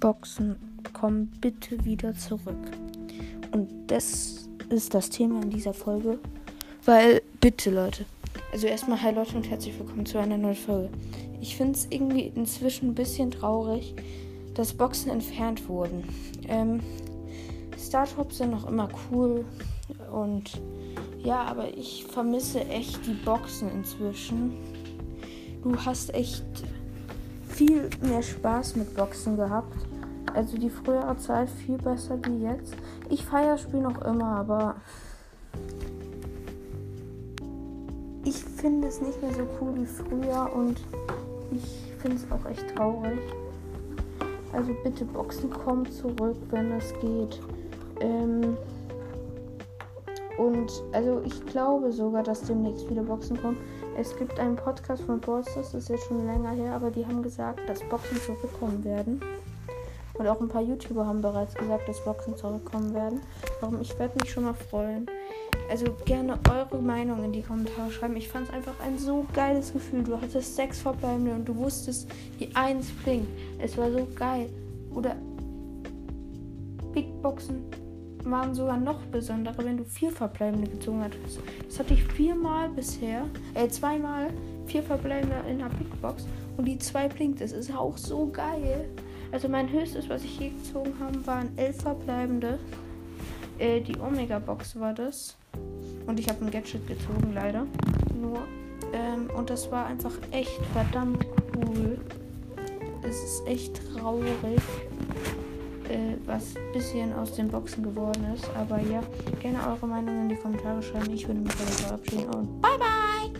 Boxen kommen bitte wieder zurück. Und das ist das Thema in dieser Folge. Weil, bitte Leute. Also erstmal hi Leute und herzlich willkommen zu einer neuen Folge. Ich finde es irgendwie inzwischen ein bisschen traurig, dass Boxen entfernt wurden. Ähm, Startups sind noch immer cool und ja, aber ich vermisse echt die Boxen inzwischen. Du hast echt viel mehr Spaß mit Boxen gehabt. Also die frühere Zeit viel besser wie jetzt. Ich feiere das Spiel noch immer, aber ich finde es nicht mehr so cool wie früher und ich finde es auch echt traurig. Also bitte Boxen kommen zurück, wenn es geht. Ähm und also ich glaube sogar, dass demnächst wieder Boxen kommen. Es gibt einen Podcast von Bosses, das ist jetzt schon länger her, aber die haben gesagt, dass Boxen zurückkommen werden. Und auch ein paar YouTuber haben bereits gesagt, dass Boxen zurückkommen werden. Warum? Ich werde mich schon mal freuen. Also gerne eure Meinung in die Kommentare schreiben. Ich fand es einfach ein so geiles Gefühl. Du hattest sechs verbleibende und du wusstest, die eins blinkt. Es war so geil. Oder Big Boxen waren sogar noch besondere, wenn du vier verbleibende gezogen hast. Das hatte ich viermal bisher, äh, zweimal vier verbleibende in der Big Box und die zwei blinkt. Das ist auch so geil. Also mein höchstes, was ich je gezogen habe, waren elf verbleibende. Äh, die Omega Box war das. Und ich habe ein Gadget gezogen, leider. Nur. Ähm, und das war einfach echt verdammt cool. Es ist echt traurig äh, was ein bisschen aus den Boxen geworden ist. Aber ja, gerne eure Meinung in die Kommentare schreiben. Ich würde mich verabschieden und bye bye!